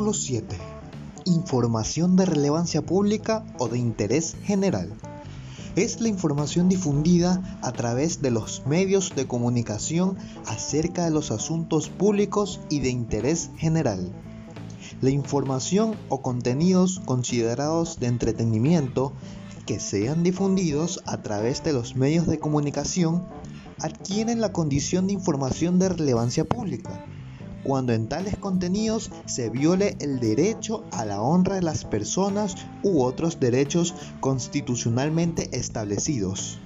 Artículo 7. Información de relevancia pública o de interés general. Es la información difundida a través de los medios de comunicación acerca de los asuntos públicos y de interés general. La información o contenidos considerados de entretenimiento que sean difundidos a través de los medios de comunicación adquieren la condición de información de relevancia pública cuando en tales contenidos se viole el derecho a la honra de las personas u otros derechos constitucionalmente establecidos.